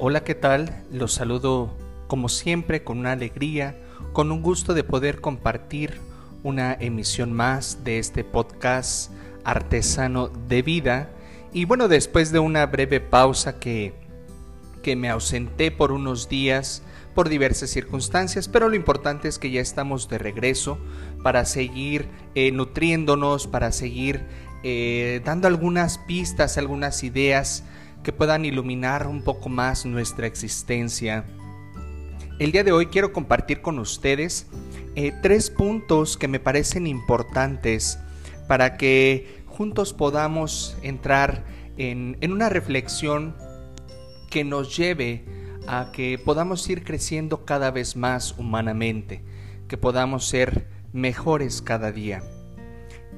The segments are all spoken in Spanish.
Hola, ¿qué tal? Los saludo como siempre con una alegría, con un gusto de poder compartir una emisión más de este podcast artesano de vida. Y bueno, después de una breve pausa que, que me ausenté por unos días por diversas circunstancias, pero lo importante es que ya estamos de regreso para seguir eh, nutriéndonos, para seguir eh, dando algunas pistas, algunas ideas que puedan iluminar un poco más nuestra existencia. El día de hoy quiero compartir con ustedes eh, tres puntos que me parecen importantes para que juntos podamos entrar en, en una reflexión que nos lleve a que podamos ir creciendo cada vez más humanamente, que podamos ser mejores cada día.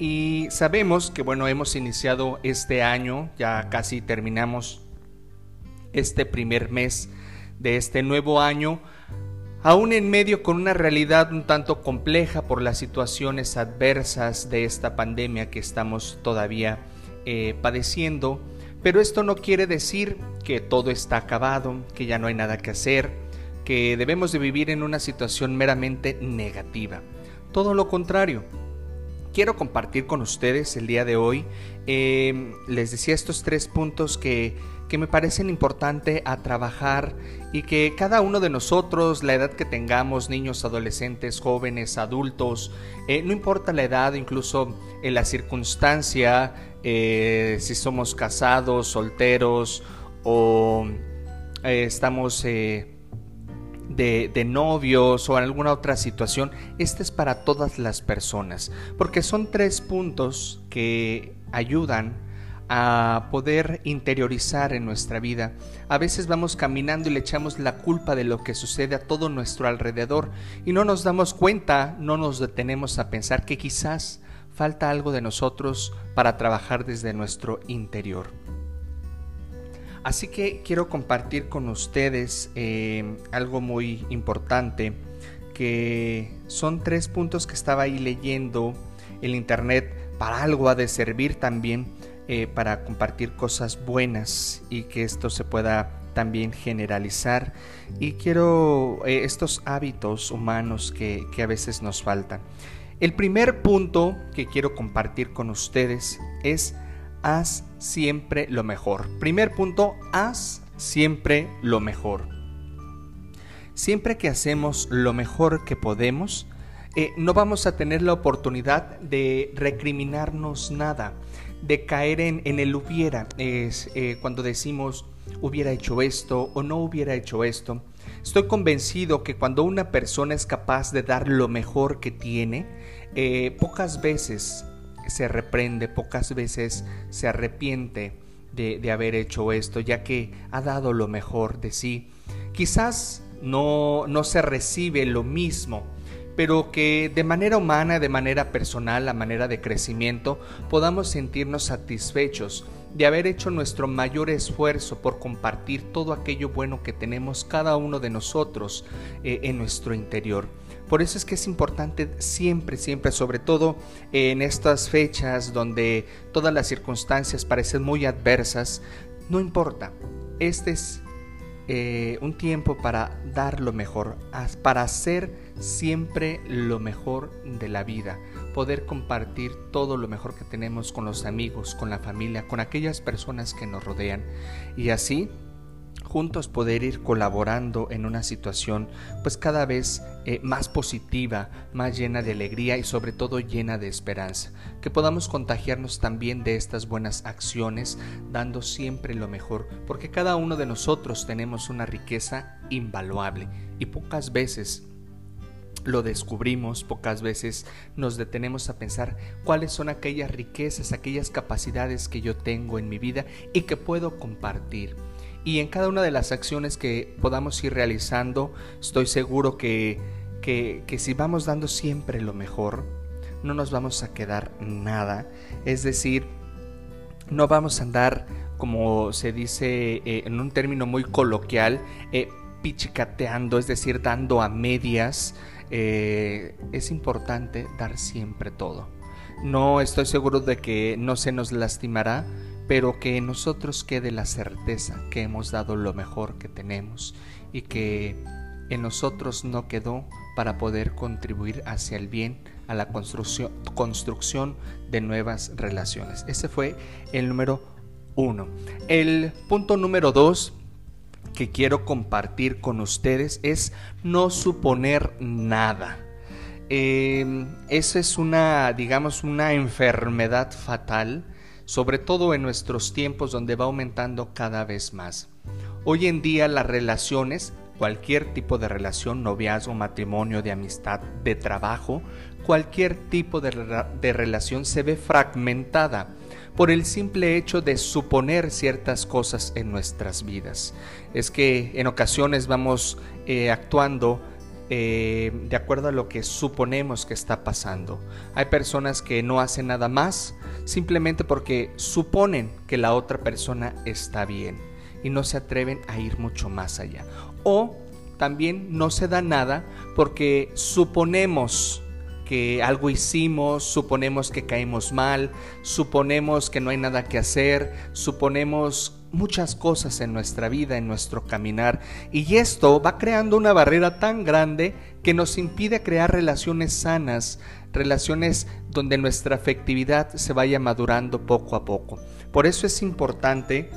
Y sabemos que bueno, hemos iniciado este año, ya casi terminamos este primer mes de este nuevo año, aún en medio con una realidad un tanto compleja por las situaciones adversas de esta pandemia que estamos todavía eh, padeciendo, pero esto no quiere decir que todo está acabado, que ya no hay nada que hacer, que debemos de vivir en una situación meramente negativa. Todo lo contrario, quiero compartir con ustedes el día de hoy. Eh, les decía estos tres puntos que, que me parecen importantes a trabajar y que cada uno de nosotros, la edad que tengamos, niños, adolescentes, jóvenes, adultos, eh, no importa la edad, incluso en la circunstancia, eh, si somos casados, solteros o estamos de, novios o alguna otra situación, este es para todas las personas, porque son tres puntos que ayudan a poder interiorizar en nuestra vida. A veces vamos caminando y le echamos la culpa de lo que sucede a todo nuestro alrededor y no nos damos cuenta, no nos detenemos a pensar que quizás falta algo de nosotros para trabajar desde nuestro interior. Así que quiero compartir con ustedes eh, algo muy importante, que son tres puntos que estaba ahí leyendo. El Internet para algo ha de servir también eh, para compartir cosas buenas y que esto se pueda también generalizar. Y quiero eh, estos hábitos humanos que, que a veces nos faltan. El primer punto que quiero compartir con ustedes es haz siempre lo mejor. Primer punto, haz siempre lo mejor. Siempre que hacemos lo mejor que podemos, eh, no vamos a tener la oportunidad de recriminarnos nada, de caer en, el hubiera, es, eh, cuando decimos hubiera hecho esto o no hubiera hecho esto. Estoy convencido que cuando una persona es capaz de dar lo mejor que tiene, eh, pocas veces se reprende, pocas veces se arrepiente de, haber hecho esto, ya que ha dado lo mejor de sí. Quizás no, no se recibe lo mismo, pero que de manera humana, de manera personal, a manera de crecimiento, podamos sentirnos satisfechos de haber hecho nuestro mayor esfuerzo por compartir todo aquello bueno que tenemos cada uno de nosotros eh, en nuestro interior. Por eso es que es importante siempre, siempre, sobre todo en estas fechas donde todas las circunstancias parecen muy adversas, no importa, este es eh, un tiempo para dar lo mejor, para hacer siempre lo mejor de la vida, poder compartir todo lo mejor que tenemos con los amigos, con la familia, con aquellas personas que nos rodean y así juntos poder ir colaborando en una situación pues cada vez eh, más positiva, más llena de alegría y sobre todo llena de esperanza. Que podamos contagiarnos también de estas buenas acciones, dando siempre lo mejor, porque cada uno de nosotros tenemos una riqueza invaluable y pocas veces lo descubrimos, pocas veces nos detenemos a pensar cuáles son aquellas riquezas, aquellas capacidades que yo tengo en mi vida y que puedo compartir y en cada una de las acciones que podamos ir realizando, estoy seguro que, que, si vamos dando siempre lo mejor, no nos vamos a quedar nada. Es decir, no vamos a andar, como se dice eh, en un término muy coloquial, eh, pichicateando, es decir, dando a medias. Eh, es importante dar siempre todo. No estoy seguro de que no se nos lastimará, pero que en nosotros quede la certeza que hemos dado lo mejor que tenemos y que en nosotros no quedó para poder contribuir hacia el bien, a la construcción, construcción de nuevas relaciones. Ese fue el número uno. El punto número dos que quiero compartir con ustedes es no suponer nada. Eh, esa es una, digamos, una enfermedad fatal, sobre todo en nuestros tiempos donde va aumentando cada vez más. Hoy en día las relaciones, cualquier tipo de relación, noviazgo, matrimonio, de amistad, de trabajo, cualquier tipo de relación se ve fragmentada por el simple hecho de suponer ciertas cosas en nuestras vidas. Es que en ocasiones vamos eh, actuando eh, de acuerdo a lo que suponemos que está pasando. Hay personas que no hacen nada más simplemente porque suponen que la otra persona está bien y no se atreven a ir mucho más allá. O también no se da nada porque suponemos que algo hicimos, suponemos que caímos mal, suponemos que no hay nada que hacer, suponemos muchas cosas en nuestra vida, en nuestro caminar, y esto va creando una barrera tan grande que nos impide crear relaciones sanas, relaciones donde nuestra afectividad se vaya madurando poco a poco. Por eso es importante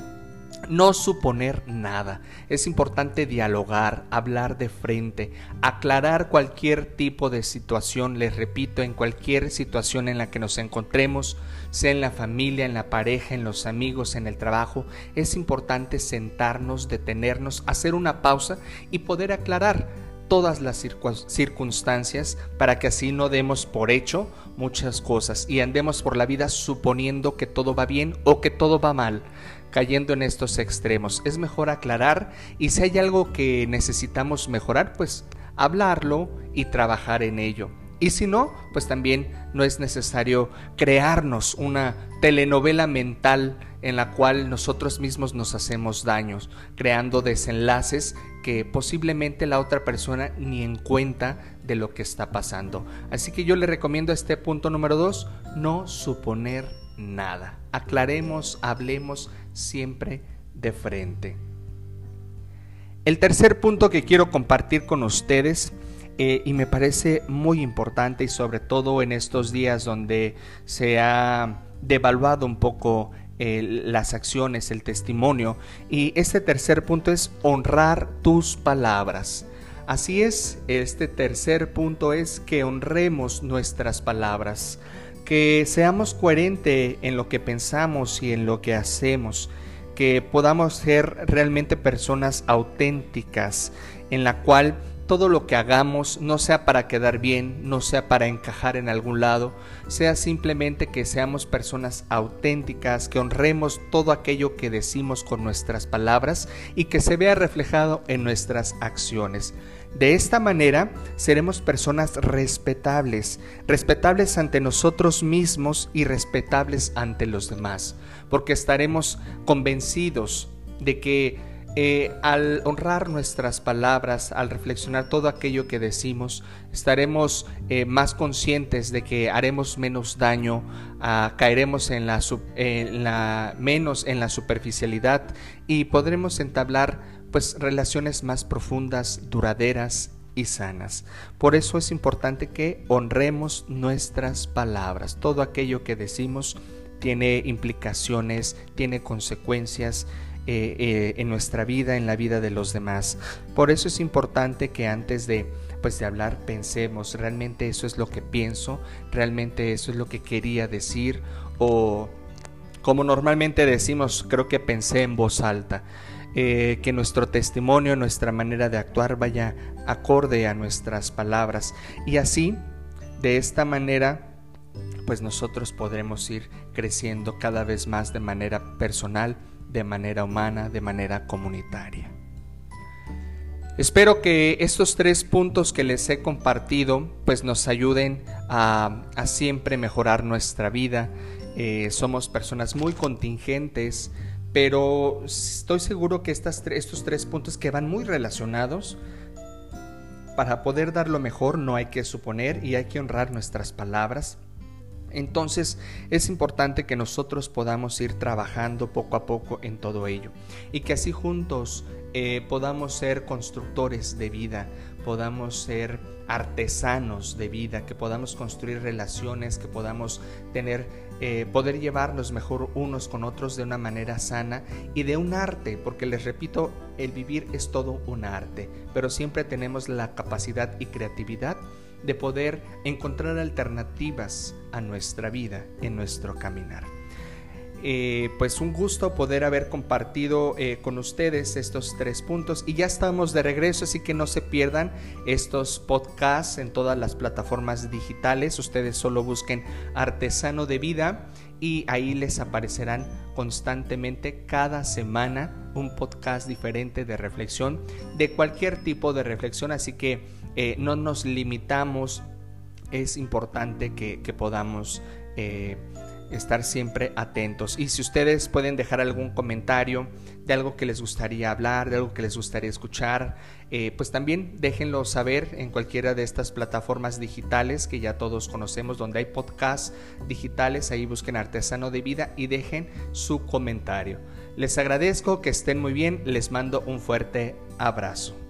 no suponer nada. Es importante dialogar, hablar de frente, aclarar cualquier tipo de situación, les repito, en cualquier situación en la que nos encontremos, sea en la familia, en la pareja, en los amigos, en el trabajo, es importante sentarnos, detenernos, hacer una pausa y poder aclarar todas las circunstancias para que así no demos por hecho muchas cosas y andemos por la vida suponiendo que todo va bien o que todo va mal cayendo en estos extremos. Es mejor aclarar y si hay algo que necesitamos mejorar, pues hablarlo y trabajar en ello. Y si no, pues también no es necesario crearnos una telenovela mental en la cual nosotros mismos nos hacemos daños, creando desenlaces que posiblemente la otra persona ni en cuenta de lo que está pasando. Así que yo le recomiendo este punto número dos, no suponer nada. Aclaremos, hablemos siempre de frente. El tercer punto que quiero compartir con ustedes eh, y me parece muy importante y sobre todo en estos días donde se ha devaluado un poco las acciones, el testimonio. Y este tercer punto es honrar tus palabras. Así es, este tercer punto es que honremos nuestras palabras que seamos coherentes en lo que pensamos y en lo que hacemos, que podamos ser realmente personas auténticas, en la cual todo lo que hagamos no sea para quedar bien, no sea para encajar en algún lado, sea simplemente que seamos personas auténticas, que honremos todo aquello que decimos con nuestras palabras y que se vea reflejado en nuestras acciones. De esta manera seremos personas respetables, respetables ante nosotros mismos y respetables ante los demás, porque estaremos convencidos de que eh, al honrar nuestras palabras, al reflexionar todo aquello que decimos, estaremos eh, más conscientes de que haremos menos daño, ah, caeremos en la, en la, menos en la superficialidad y podremos entablar pues relaciones más profundas, duraderas y sanas. Por eso es importante que honremos nuestras palabras. Todo aquello que decimos tiene implicaciones, tiene consecuencias eh, eh, en nuestra vida, en la vida de los demás. Por eso es importante que antes de pues de hablar pensemos, realmente eso es lo que pienso, realmente eso es lo que quería decir o como normalmente decimos, creo que pensé en voz alta. Eh, que nuestro testimonio, nuestra manera de actuar vaya acorde a nuestras palabras. Y así, de esta manera, pues nosotros podremos ir creciendo cada vez más de manera personal, de manera humana, de manera comunitaria. Espero que estos tres puntos que les he compartido pues nos ayuden a, siempre mejorar nuestra vida. Eh, somos personas muy contingentes, pero estoy seguro que estos tres puntos que van muy relacionados, para poder dar lo mejor no hay que suponer y hay que honrar nuestras palabras Entonces es importante que nosotros podamos ir trabajando poco a poco en todo ello y que así juntos eh, podamos ser constructores de vida, podamos ser artesanos de vida, que podamos construir relaciones, que podamos tener, eh, poder llevarnos mejor unos con otros de una manera sana y de un arte, porque les repito, el vivir es todo un arte, pero siempre tenemos la capacidad y creatividad de poder encontrar alternativas a nuestra vida en nuestro caminar. Eh, pues un gusto poder haber compartido eh, con ustedes estos tres puntos y ya estamos de regreso así que no se pierdan estos podcasts en todas las plataformas digitales ustedes solo busquen artesano de vida y ahí les aparecerán constantemente cada semana un podcast diferente de reflexión de cualquier tipo de reflexión así que eh, no nos limitamos es importante que, podamos estar siempre atentos. Y si ustedes pueden dejar algún comentario de algo que les gustaría hablar, de algo que les gustaría escuchar, eh, pues también déjenlo saber en cualquiera de estas plataformas digitales que ya todos conocemos, donde hay podcasts digitales, ahí busquen Artesano de Vida y dejen su comentario. Les agradezco que estén muy bien, les mando un fuerte abrazo.